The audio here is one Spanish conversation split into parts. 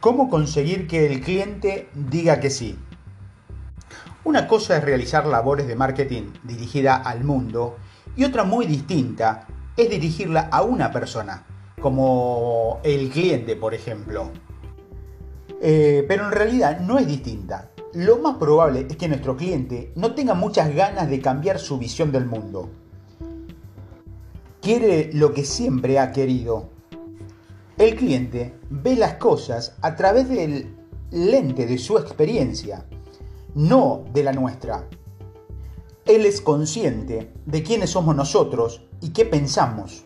¿Cómo conseguir que el cliente diga que sí? Una cosa es realizar labores de marketing dirigida al mundo y otra muy distinta es dirigirla a una persona, como el cliente, por ejemplo. Eh, pero en realidad no es distinta. Lo más probable es que nuestro cliente no tenga muchas ganas de cambiar su visión del mundo. Quiere lo que siempre ha querido, el cliente ve las cosas a través del lente de su experiencia, no de la nuestra. Él es consciente de quiénes somos nosotros y qué pensamos.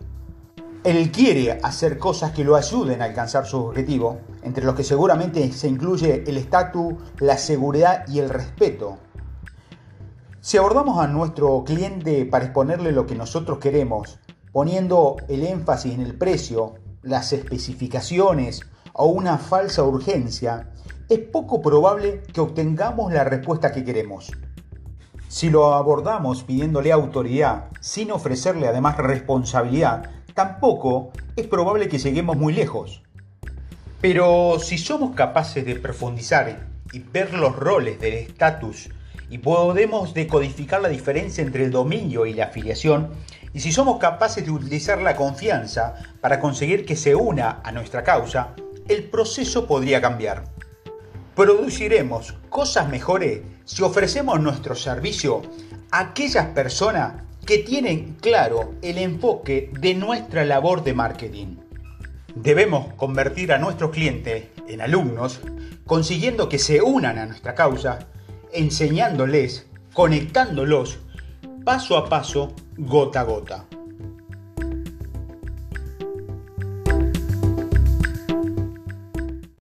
Él quiere hacer cosas que lo ayuden a alcanzar su objetivo, entre los que seguramente se incluye el estatus, la seguridad y el respeto. Si abordamos a nuestro cliente para exponerle lo que nosotros queremos, poniendo el énfasis en el precio, las especificaciones o una falsa urgencia, es poco probable que obtengamos la respuesta que queremos. Si lo abordamos pidiéndole autoridad sin ofrecerle además responsabilidad, tampoco es probable que lleguemos muy lejos. Pero si somos capaces de profundizar y ver los roles del estatus y podemos decodificar la diferencia entre el dominio y la afiliación, y si somos capaces de utilizar la confianza para conseguir que se una a nuestra causa, el proceso podría cambiar. Produciremos cosas mejores si ofrecemos nuestro servicio a aquellas personas que tienen claro el enfoque de nuestra labor de marketing. Debemos convertir a nuestros clientes en alumnos, consiguiendo que se unan a nuestra causa, enseñándoles, conectándolos paso a paso, gota a gota.